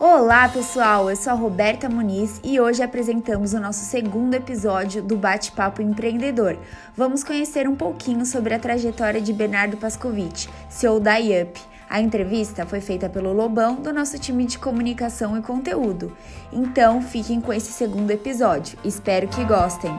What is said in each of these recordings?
Olá, pessoal! Eu sou a Roberta Muniz e hoje apresentamos o nosso segundo episódio do Bate-Papo Empreendedor. Vamos conhecer um pouquinho sobre a trajetória de Bernardo Pascovitch, CEO da IUP. A entrevista foi feita pelo Lobão do nosso time de comunicação e conteúdo. Então, fiquem com esse segundo episódio. Espero que gostem.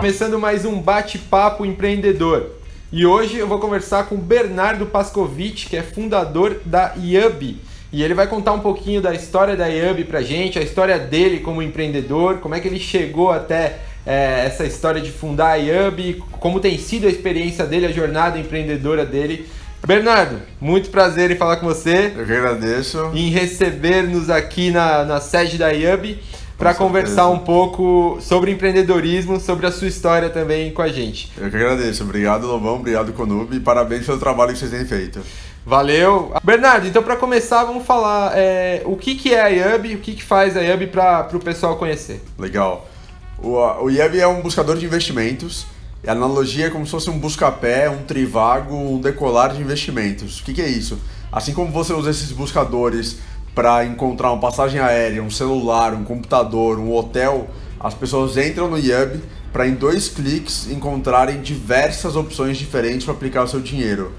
Começando mais um bate-papo empreendedor. E hoje eu vou conversar com Bernardo Pascovitch, que é fundador da IUB. E ele vai contar um pouquinho da história da IUB pra gente, a história dele como empreendedor, como é que ele chegou até é, essa história de fundar a IUB, como tem sido a experiência dele, a jornada empreendedora dele. Bernardo, muito prazer em falar com você. Eu que agradeço. Em receber-nos aqui na, na sede da IUB para conversar um pouco sobre empreendedorismo, sobre a sua história também com a gente. Eu que agradeço. Obrigado, Lobão. Obrigado, Conub. E parabéns pelo trabalho que vocês têm feito. Valeu. Bernardo, então para começar, vamos falar é, o que, que é a IUB, o que, que faz a IUB para o pessoal conhecer. Legal. O, o IUB é um buscador de investimentos. A analogia é como se fosse um busca-pé, um trivago, um decolar de investimentos. O que, que é isso? Assim como você usa esses buscadores para encontrar uma passagem aérea, um celular, um computador, um hotel, as pessoas entram no Yub para em dois cliques encontrarem diversas opções diferentes para aplicar o seu dinheiro.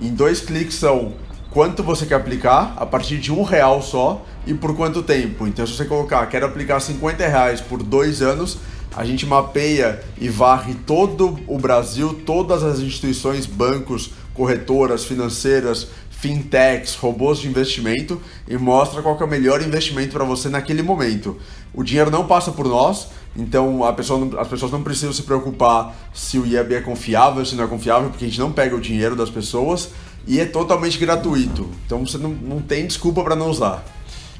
Em dois cliques são quanto você quer aplicar, a partir de um real só, e por quanto tempo. Então se você colocar, quero aplicar 50 reais por dois anos, a gente mapeia e varre todo o Brasil, todas as instituições, bancos, corretoras, financeiras, fintechs, robôs de investimento e mostra qual é o melhor investimento para você naquele momento. O dinheiro não passa por nós, então pessoa as pessoas não precisam se preocupar se o IAB é confiável, se não é confiável, porque a gente não pega o dinheiro das pessoas e é totalmente gratuito. Então você não, não tem desculpa para não usar.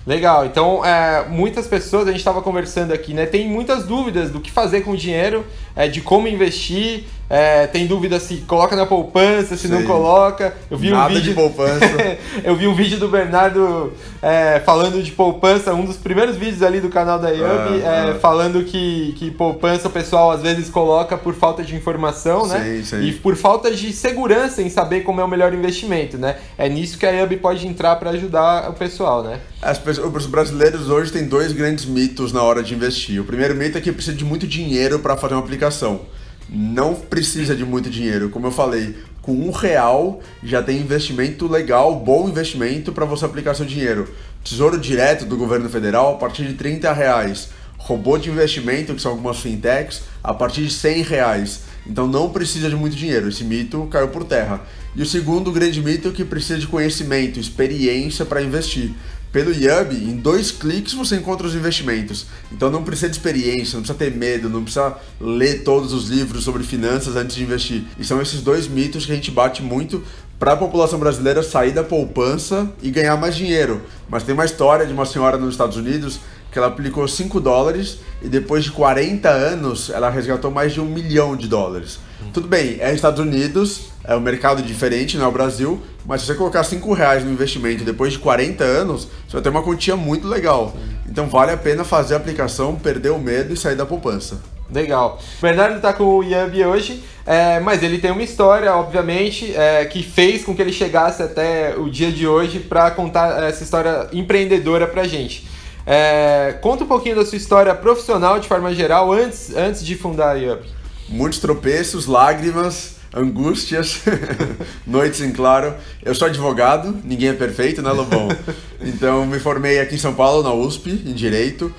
Legal, então é, muitas pessoas, a gente estava conversando aqui, né? Tem muitas dúvidas do que fazer com o dinheiro, é, de como investir, é, tem dúvida se coloca na poupança, se Sim. não coloca. Eu vi Nada um vídeo de poupança. eu vi um vídeo do Bernardo é, falando de poupança, um dos primeiros vídeos ali do canal da Yub, é, é, falando que, que poupança o pessoal às vezes coloca por falta de informação, né? Sim, sim. E por falta de segurança em saber como é o melhor investimento, né? É nisso que a Yub pode entrar para ajudar o pessoal, né? As pessoas, os brasileiros hoje têm dois grandes mitos na hora de investir. O primeiro mito é que precisa de muito dinheiro para fazer uma aplicação não precisa de muito dinheiro. Como eu falei, com um real já tem investimento legal, bom investimento para você aplicar seu dinheiro. Tesouro direto do governo federal a partir de 30 reais. Robô de investimento, que são algumas fintechs, a partir de 100 reais. Então não precisa de muito dinheiro. Esse mito caiu por terra. E o segundo grande mito é que precisa de conhecimento, experiência para investir. Pelo Yub, em dois cliques você encontra os investimentos. Então não precisa de experiência, não precisa ter medo, não precisa ler todos os livros sobre finanças antes de investir. E são esses dois mitos que a gente bate muito para a população brasileira sair da poupança e ganhar mais dinheiro. Mas tem uma história de uma senhora nos Estados Unidos que ela aplicou 5 dólares e depois de 40 anos ela resgatou mais de um milhão de dólares. Tudo bem, é Estados Unidos, é um mercado diferente, não é o Brasil, mas se você colocar 5 reais no investimento depois de 40 anos, você vai ter uma quantia muito legal. Então vale a pena fazer a aplicação, perder o medo e sair da poupança. Legal. O Bernardo está com o Yambi hoje, é, mas ele tem uma história, obviamente, é, que fez com que ele chegasse até o dia de hoje para contar essa história empreendedora para gente. É, conta um pouquinho da sua história profissional de forma geral antes, antes de fundar a Yambi. Muitos tropeços, lágrimas, angústias, noites em claro. Eu sou advogado, ninguém é perfeito, né, Lobão? Então, me formei aqui em São Paulo, na USP, em Direito.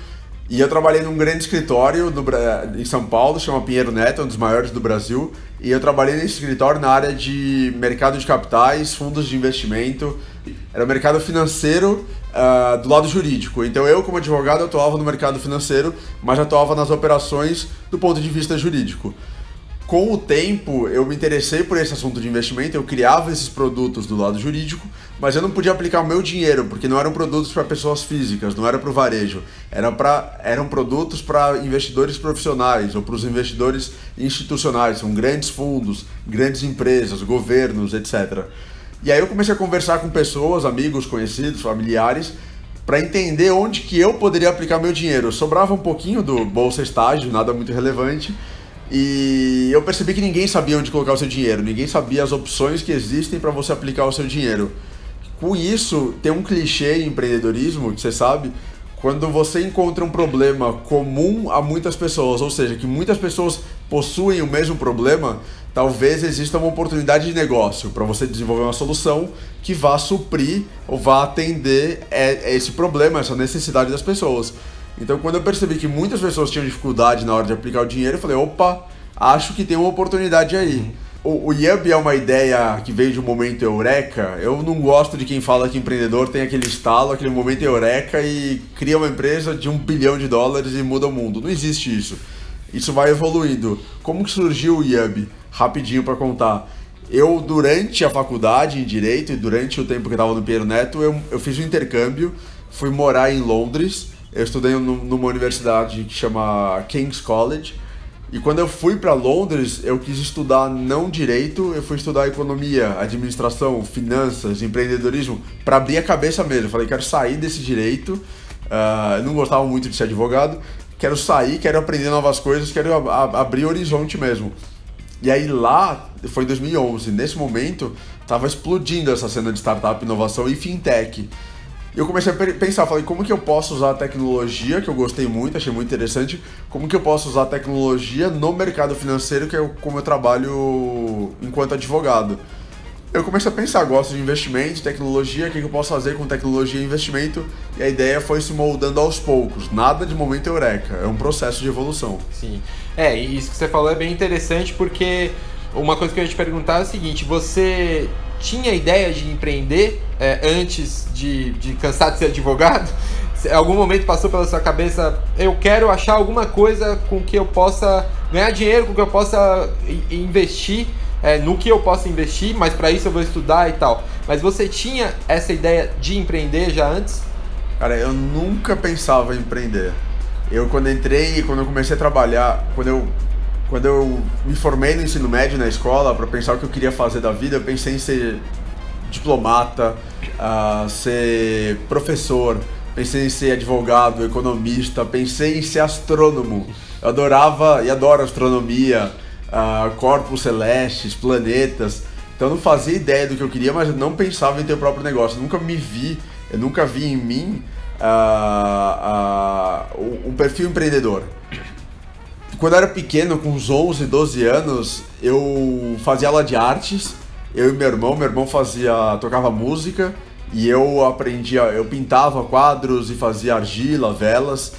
E eu trabalhei num grande escritório no, em São Paulo, chama Pinheiro Neto, um dos maiores do Brasil. E eu trabalhei nesse escritório na área de mercado de capitais, fundos de investimento. Era mercado financeiro uh, do lado jurídico. Então eu, como advogado, atuava no mercado financeiro, mas atuava nas operações do ponto de vista jurídico com o tempo, eu me interessei por esse assunto de investimento, eu criava esses produtos do lado jurídico, mas eu não podia aplicar o meu dinheiro, porque não eram produtos para pessoas físicas, não era para o varejo, era pra, eram produtos para investidores profissionais ou para os investidores institucionais, são grandes fundos, grandes empresas, governos, etc. E aí eu comecei a conversar com pessoas, amigos, conhecidos, familiares, para entender onde que eu poderia aplicar meu dinheiro. Sobrava um pouquinho do bolsa estágio, nada muito relevante, e eu percebi que ninguém sabia onde colocar o seu dinheiro, ninguém sabia as opções que existem para você aplicar o seu dinheiro. Com isso, tem um clichê em empreendedorismo, que você sabe, quando você encontra um problema comum a muitas pessoas, ou seja, que muitas pessoas possuem o mesmo problema, talvez exista uma oportunidade de negócio para você desenvolver uma solução que vá suprir ou vá atender esse problema, essa necessidade das pessoas. Então, quando eu percebi que muitas pessoas tinham dificuldade na hora de aplicar o dinheiro, eu falei: opa, acho que tem uma oportunidade aí. O, o Yub é uma ideia que veio de um momento eureka. Eu não gosto de quem fala que empreendedor tem aquele estalo, aquele momento eureka e cria uma empresa de um bilhão de dólares e muda o mundo. Não existe isso. Isso vai evoluindo. Como que surgiu o Yub? Rapidinho para contar. Eu, durante a faculdade em Direito e durante o tempo que estava no Piero Neto, eu, eu fiz um intercâmbio, fui morar em Londres. Eu estudei numa universidade que chama King's College e quando eu fui para Londres, eu quis estudar não direito, eu fui estudar economia, administração, finanças, empreendedorismo, para abrir a cabeça mesmo. Eu falei, quero sair desse direito, uh, não gostava muito de ser advogado, quero sair, quero aprender novas coisas, quero abrir horizonte mesmo. E aí lá, foi em 2011, nesse momento, estava explodindo essa cena de startup, inovação e fintech eu comecei a pensar, falei, como que eu posso usar a tecnologia, que eu gostei muito, achei muito interessante, como que eu posso usar a tecnologia no mercado financeiro, que é como eu trabalho enquanto advogado. Eu comecei a pensar, gosto de investimento, tecnologia, o que eu posso fazer com tecnologia e investimento, e a ideia foi se moldando aos poucos, nada de momento eureka, é um processo de evolução. Sim, é, e isso que você falou é bem interessante, porque uma coisa que eu ia te perguntar é o seguinte, você tinha ideia de empreender é, antes de, de cansar de ser advogado? Algum momento passou pela sua cabeça, eu quero achar alguma coisa com que eu possa ganhar dinheiro, com que eu possa investir, é, no que eu possa investir, mas para isso eu vou estudar e tal. Mas você tinha essa ideia de empreender já antes? Cara, eu nunca pensava em empreender. Eu quando entrei, quando eu comecei a trabalhar, quando eu quando eu me formei no ensino médio na escola para pensar o que eu queria fazer da vida, eu pensei em ser diplomata, uh, ser professor, pensei em ser advogado, economista, pensei em ser astrônomo. Eu adorava e adoro astronomia, uh, corpos celestes, planetas. Então eu não fazia ideia do que eu queria, mas eu não pensava em ter o próprio negócio. Eu nunca me vi, eu nunca vi em mim uh, um perfil empreendedor quando eu era pequeno, com uns 11, 12 anos, eu fazia aula de artes. Eu e meu irmão, meu irmão fazia, tocava música e eu aprendia, eu pintava quadros e fazia argila, velas.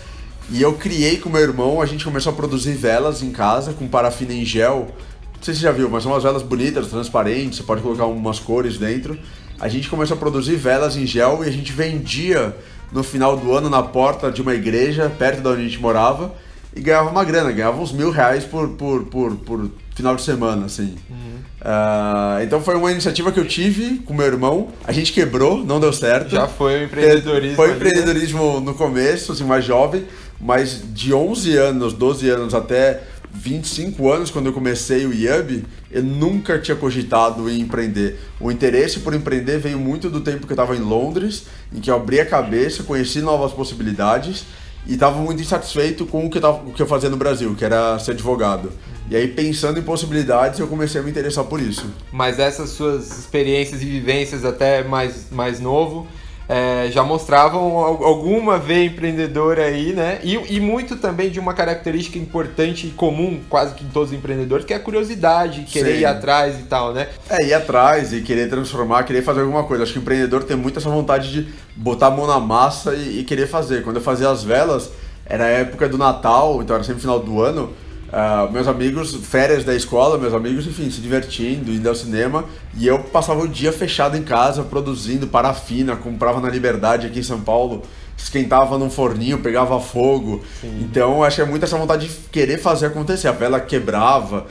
E eu criei com meu irmão, a gente começou a produzir velas em casa com parafina em gel. Não sei se você já viu, mas são umas velas bonitas, transparentes, você pode colocar umas cores dentro. A gente começou a produzir velas em gel e a gente vendia no final do ano na porta de uma igreja perto da onde a gente morava e ganhava uma grana, ganhava uns mil reais por, por, por, por final de semana, assim. Uhum. Uh, então foi uma iniciativa que eu tive com meu irmão, a gente quebrou, não deu certo. Já foi o empreendedorismo. Foi o né? empreendedorismo no começo, assim, mais jovem, mas de 11 anos, 12 anos até 25 anos, quando eu comecei o IAB, eu nunca tinha cogitado em empreender. O interesse por empreender veio muito do tempo que eu estava em Londres, em que eu abri a cabeça, conheci novas possibilidades e estava muito insatisfeito com o que, eu tava, o que eu fazia no Brasil, que era ser advogado. E aí, pensando em possibilidades, eu comecei a me interessar por isso. Mas essas suas experiências e vivências até mais, mais novo é, já mostravam alguma veia empreendedora aí, né? E, e, muito também de uma característica importante e comum, quase que em todos os empreendedores, que é a curiosidade, querer Sim. ir atrás e tal, né? É, ir atrás e querer transformar, querer fazer alguma coisa. Acho que o empreendedor tem muito essa vontade de botar a mão na massa e, e querer fazer. Quando eu fazia as velas, era a época do Natal, então era sempre final do ano Uh, meus amigos, férias da escola, meus amigos, enfim, se divertindo, indo ao cinema. E eu passava o dia fechado em casa, produzindo parafina, comprava na Liberdade aqui em São Paulo, esquentava num forninho, pegava fogo. Sim. Então, acho que é muito essa vontade de querer fazer acontecer. A vela quebrava.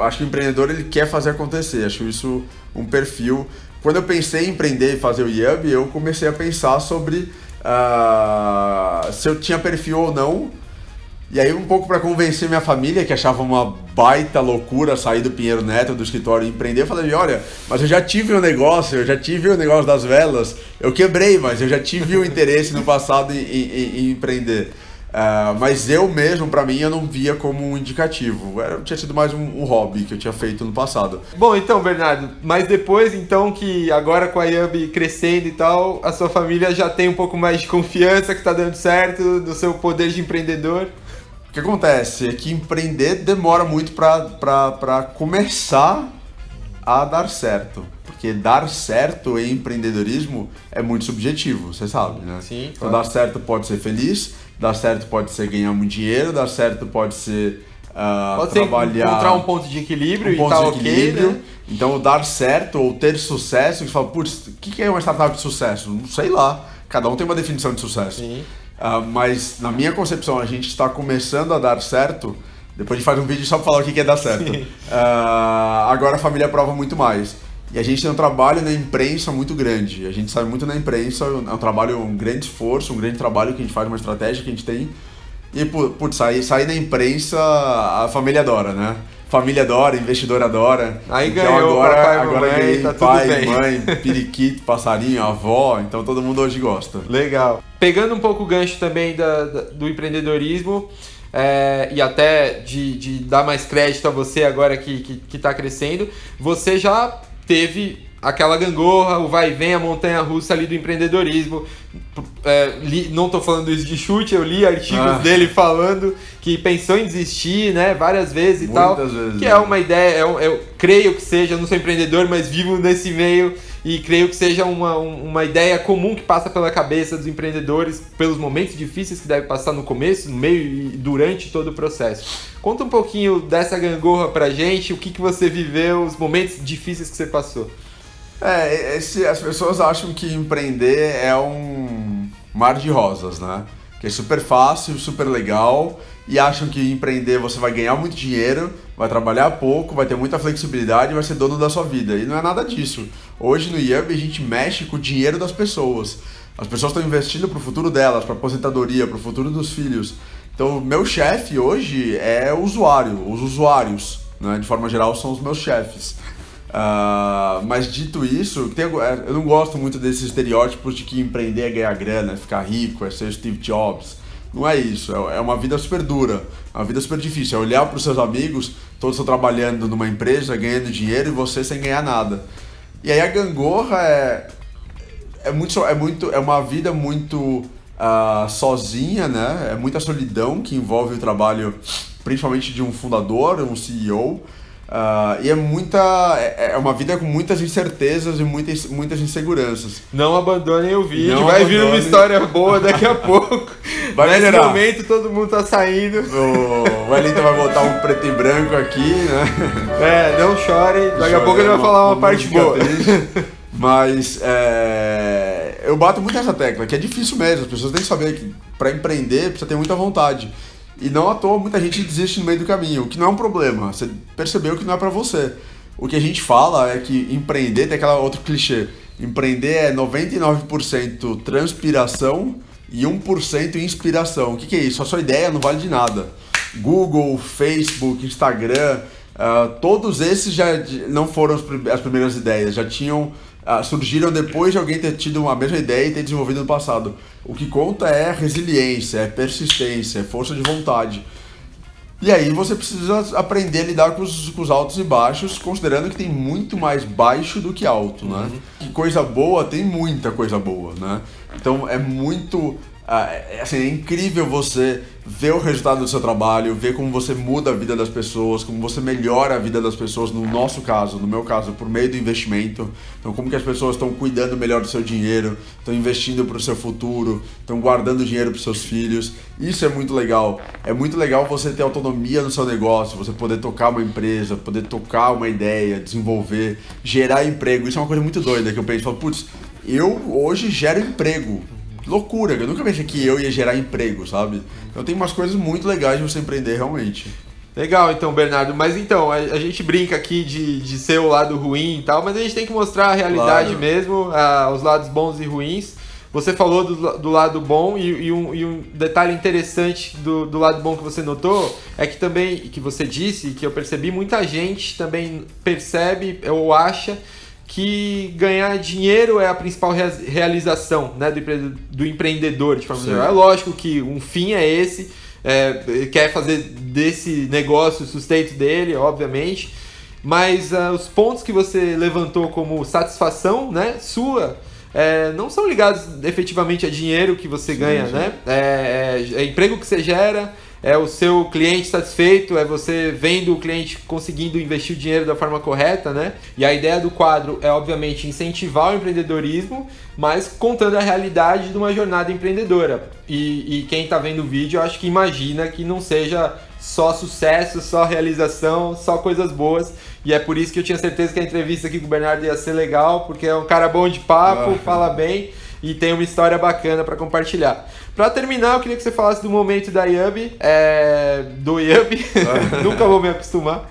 Acho que o empreendedor ele quer fazer acontecer. Acho isso um perfil. Quando eu pensei em empreender e fazer o Yub, eu comecei a pensar sobre uh, se eu tinha perfil ou não e aí, um pouco para convencer minha família, que achava uma baita loucura sair do Pinheiro Neto, do escritório e empreender, eu falei: olha, mas eu já tive um negócio, eu já tive o um negócio das velas, eu quebrei, mas eu já tive o um interesse no passado em, em, em, empreender. Uh, mas eu mesmo, para mim, eu não via como um indicativo. Era, tinha sido mais um, um, hobby que eu tinha feito no passado. Bom, então, Bernardo, mas depois, então, que agora com a Yambi crescendo e tal, a sua família já tem um pouco mais de confiança que tá dando certo, do seu poder de empreendedor. O que acontece é que empreender demora muito para começar a dar certo. Porque dar certo em empreendedorismo é muito subjetivo, você sabe, né? Sim. Então, dar certo pode ser feliz, dar certo pode ser ganhar muito dinheiro, dar certo pode ser uh, pode trabalhar. Encontrar um ponto de equilíbrio um e ponto tá de equilíbrio. né? Então, dar certo ou ter sucesso, você fala, putz, o que é uma startup de sucesso? Não sei lá. Cada um tem uma definição de sucesso. Sim. Uh, mas, na minha concepção, a gente está começando a dar certo. Depois a gente faz um vídeo só para falar o que é dar certo. Uh, agora a família prova muito mais. E a gente tem um trabalho na imprensa muito grande. A gente sabe muito na imprensa, é um trabalho, um grande esforço, um grande trabalho que a gente faz, uma estratégia que a gente tem. E, putz, sair, sair na imprensa, a família adora, né? Família adora, investidor adora. Aí então ganhou agora, papai, agora mamãe, ganhei tá pai, bem. mãe, periquito, passarinho, avó, então todo mundo hoje gosta. Legal. Pegando um pouco o gancho também da, da, do empreendedorismo, é, e até de, de, dar mais crédito a você agora que, que, que tá crescendo, você já teve aquela gangorra, o vai e vem, a montanha russa ali do empreendedorismo. É, li, não estou falando isso de chute, eu li artigos ah. dele falando que pensou em desistir, né, várias vezes e Muitas tal. Vezes, que né? é uma ideia, eu, eu, creio que seja, eu não sou empreendedor, mas vivo nesse meio e creio que seja uma, uma ideia comum que passa pela cabeça dos empreendedores pelos momentos difíceis que deve passar no começo, no meio e durante todo o processo. Conta um pouquinho dessa gangorra pra gente, o que, que você viveu, os momentos difíceis que você passou. É, esse, as pessoas acham que empreender é um mar de rosas, né? Que é super fácil, super legal e acham que empreender você vai ganhar muito dinheiro, vai trabalhar pouco, vai ter muita flexibilidade vai ser dono da sua vida. E não é nada disso. Hoje no Yub a gente mexe com o dinheiro das pessoas. As pessoas estão investindo para o futuro delas, para aposentadoria, para o futuro dos filhos. Então, meu chefe hoje é o usuário, os usuários, né? de forma geral, são os meus chefes. Uh, mas dito isso, tem, eu não gosto muito desses estereótipos de que empreender é ganhar grana, é ficar rico, é ser Steve Jobs. Não é isso, é uma vida super dura, uma vida super difícil. É olhar para os seus amigos, todos estão trabalhando numa empresa, ganhando dinheiro e você sem ganhar nada. E aí a gangorra é, é, muito, é, muito, é uma vida muito uh, sozinha, né? É muita solidão que envolve o trabalho, principalmente de um fundador, um CEO. Uh, e é muita. É, é uma vida com muitas incertezas e muitas, muitas inseguranças. Não abandonem o vídeo, Não vai vir abandonem. uma história boa daqui a pouco. Vai Nesse melhorar. momento todo mundo tá saindo. O Wellington vai botar um preto e branco aqui, né? É, não chorem, daqui a pouco ele vai falar uma, parte música boa. triste. Mas é, eu bato muito nessa tecla, que é difícil mesmo. As pessoas têm que saber que para empreender precisa ter muita vontade. E não à toa muita gente desiste no meio do caminho, o que não é um problema. Você percebeu que não é para você. O que a gente fala é que empreender tem aquela outro clichê. Empreender é 99% transpiração e 1% inspiração. O que, que é isso? A sua ideia não vale de nada. Google, Facebook, Instagram, uh, todos esses já não foram as primeiras ideias, já tinham uh, surgiram depois de alguém ter tido a mesma ideia e ter desenvolvido no passado. O que conta é resiliência, é persistência, é força de vontade. E aí você precisa aprender a lidar com os, com os, altos e baixos, considerando que tem muito mais baixo do que alto, né? Que coisa boa tem muita coisa boa, né? Então é muito assim, é incrível você ver o resultado do seu trabalho, ver como você muda a vida das pessoas, como você melhora a vida das pessoas, no nosso caso, no meu caso, por meio do investimento. Então, como que as pessoas estão cuidando melhor do seu dinheiro, estão investindo para o seu futuro, estão guardando dinheiro para seus filhos. Isso é muito legal. É muito legal você ter autonomia no seu negócio, você poder tocar uma empresa, poder tocar uma ideia, desenvolver, gerar emprego. Isso é uma coisa muito doida que eu penso, falo, putz, eu hoje gero emprego loucura. Eu nunca pensei que eu ia gerar emprego, sabe? Então tem umas coisas muito legais de você empreender realmente. Legal, então, Bernardo. Mas então, a, a, gente brinca aqui de, de ser o lado ruim e tal, mas a gente tem que mostrar a realidade Claro. mesmo, ah, os lados bons e ruins. Você falou do, do lado bom e, e um, e um detalhe interessante do, do lado bom que você notou é que também, que você disse, que eu percebi, muita gente também percebe ou acha que ganhar dinheiro é a principal realização né, do, do empreendedor, de forma geral. É lógico que um fim é esse, é, quer fazer desse negócio o sustento dele, obviamente, mas uh, os pontos que você levantou como satisfação né, sua é, não são ligados efetivamente a dinheiro que você sim, ganha, sim. né? É, é, é emprego que você gera é o seu cliente satisfeito, é você vendo o cliente conseguindo investir o dinheiro da forma correta, né? E a ideia do quadro é, obviamente, incentivar o empreendedorismo, mas contando a realidade de uma jornada empreendedora. E, e quem está vendo o vídeo, eu acho que imagina que não seja só sucesso, só realização, só coisas boas. E é por isso que eu tinha certeza que a entrevista aqui com o Bernardo ia ser legal, porque é um cara bom de papo, ah. fala bem e tem uma história bacana para compartilhar. Para terminar, eu queria que você falasse do momento da Yubi, é, do Yubi, nunca vou me acostumar,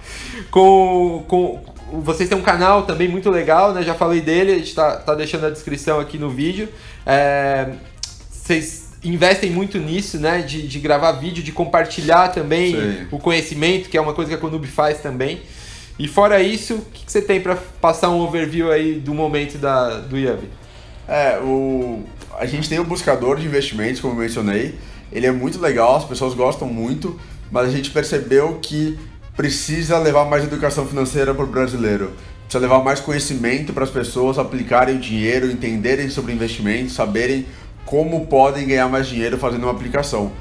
com, com vocês têm um canal também muito legal, né? Já falei dele, a gente tá, tá deixando a descrição aqui no vídeo. É, vocês investem muito nisso, né? De, de gravar vídeo, de compartilhar também Sim. o conhecimento, que é uma coisa que a Conub faz também. E fora isso, o que, que você tem para passar um overview aí do momento da, do Yubi? É, o, a gente tem o um buscador de investimentos, como eu mencionei. Ele é muito legal, as pessoas gostam muito, mas a gente percebeu que precisa levar mais educação financeira para o brasileiro. Precisa levar mais conhecimento para as pessoas aplicarem o dinheiro, entenderem sobre investimentos, saberem como podem ganhar mais dinheiro fazendo uma aplicação.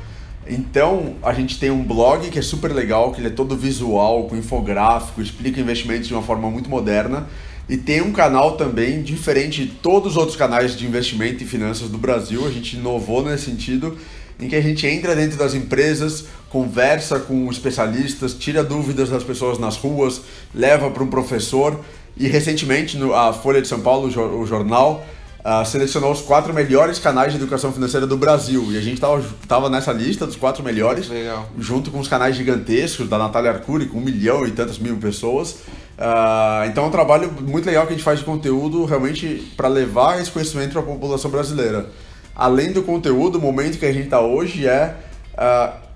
Então, a gente tem um blog que é super legal, que ele é todo visual, com infográfico, explica investimentos de uma forma muito moderna. E tem um canal também diferente de todos os outros canais de investimento e finanças do Brasil. A gente inovou nesse sentido, em que a gente entra dentro das empresas, conversa com especialistas, tira dúvidas das pessoas nas ruas, leva para um professor. E recentemente, a Folha de São Paulo, o jornal, uh, selecionou os quatro melhores canais de educação financeira do Brasil. E a gente estava tava nessa lista dos quatro melhores, Legal. junto com os canais gigantescos da Natália Arcuri, com um milhão e tantas mil pessoas. Uh, então é um trabalho muito legal que a gente faz de conteúdo realmente para levar esse conhecimento para a população brasileira. Além do conteúdo, o momento que a gente está hoje é uh,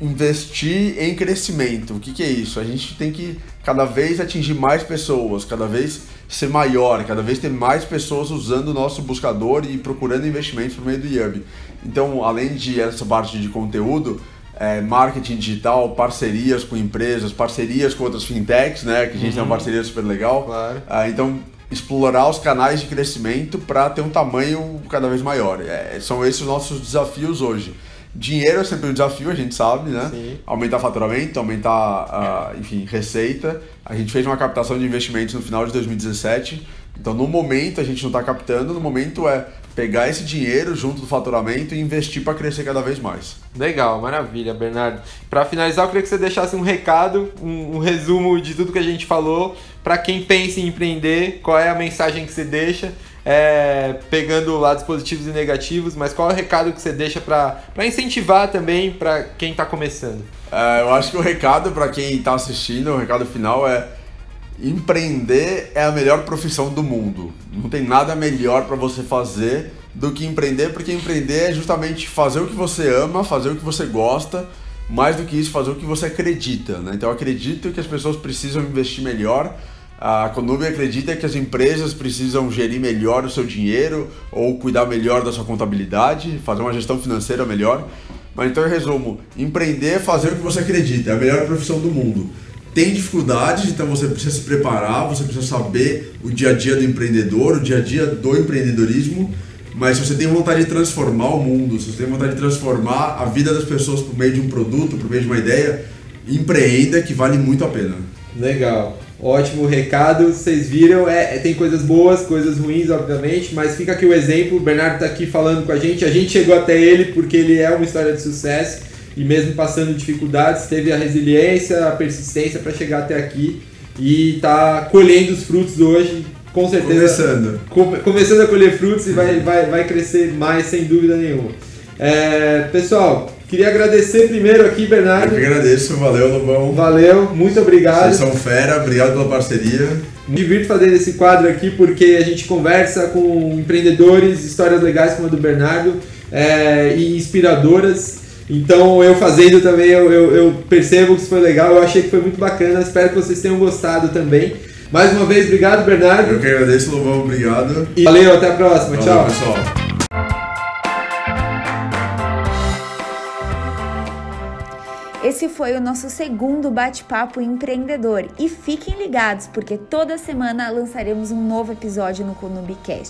investir em crescimento. O que, que é isso? A gente tem que cada vez atingir mais pessoas, cada vez ser maior, cada vez ter mais pessoas usando o nosso buscador e procurando investimentos por meio do Yub. Então, além de essa parte de conteúdo, é, marketing digital, parcerias com empresas, parcerias com outras fintechs, né? Que a gente uhum. tem uma uhum. parceria super legal. Claro. Ah, então, explorar os canais de crescimento para ter um tamanho cada vez maior. É, são esses os nossos desafios hoje. Dinheiro é sempre um desafio, a gente sabe, né? Sim. Aumentar faturamento, aumentar, uh, enfim, receita. A gente fez uma captação de investimentos no final de 2017. Então, no momento, a gente não está captando, no momento é pegar esse dinheiro junto do faturamento e investir para crescer cada vez mais. Legal, maravilha, Bernardo. Para finalizar, eu queria que você deixasse um recado, um, um resumo de tudo que a gente falou, para quem pensa em empreender, qual é a mensagem que você deixa, é, pegando lados positivos e negativos, mas qual é o recado que você deixa para incentivar também para quem está começando? É, eu acho que o recado para quem está assistindo, o recado final é empreender é a melhor profissão do mundo. Não tem nada melhor para você fazer do que empreender, porque empreender é justamente fazer o que você ama, fazer o que você gosta, mais do que isso, fazer o que você acredita. Né? Então eu acredito que as pessoas precisam investir melhor. A Conube acredita que as empresas precisam gerir melhor o seu dinheiro ou cuidar melhor da sua contabilidade, fazer uma gestão financeira melhor. Mas então, em resumo, empreender é fazer o que você acredita, é a melhor profissão do mundo tem dificuldades, então você precisa se preparar, você precisa saber o dia a dia do empreendedor, o dia a dia do empreendedorismo. Mas se você tem vontade de transformar o mundo, se você tem vontade de transformar a vida das pessoas por meio de um produto, por meio de uma ideia, empreenda que vale muito a pena. Legal. Ótimo recado, vocês viram, é, é, tem coisas boas, coisas ruins, obviamente, mas fica aqui o exemplo, o Bernardo está aqui falando com a gente, a gente chegou até ele porque ele é uma história de sucesso, e mesmo passando dificuldades, teve a resiliência, a persistência para chegar até aqui e está colhendo os frutos hoje, com certeza. Começando. Com, começando a colher frutos e vai, vai, vai crescer mais, sem dúvida nenhuma. É, pessoal, queria agradecer primeiro aqui, Bernardo. Eu que agradeço, valeu, Lobão. Valeu, muito obrigado. Vocês são fera, obrigado pela parceria. Me divirto fazendo esse quadro aqui porque a gente conversa com empreendedores, histórias legais como a do Bernardo é, e inspiradoras então eu fazendo também, eu, eu, eu, percebo que isso foi legal, eu achei que foi muito bacana, espero que vocês tenham gostado também. Mais uma vez, obrigado, Bernardo. Eu que agradeço, Lobão, obrigado. E valeu, até a próxima. Valeu, Tchau. pessoal. Esse foi o nosso segundo bate-papo empreendedor. E fiquem ligados, porque toda semana lançaremos um novo episódio no Conubicast.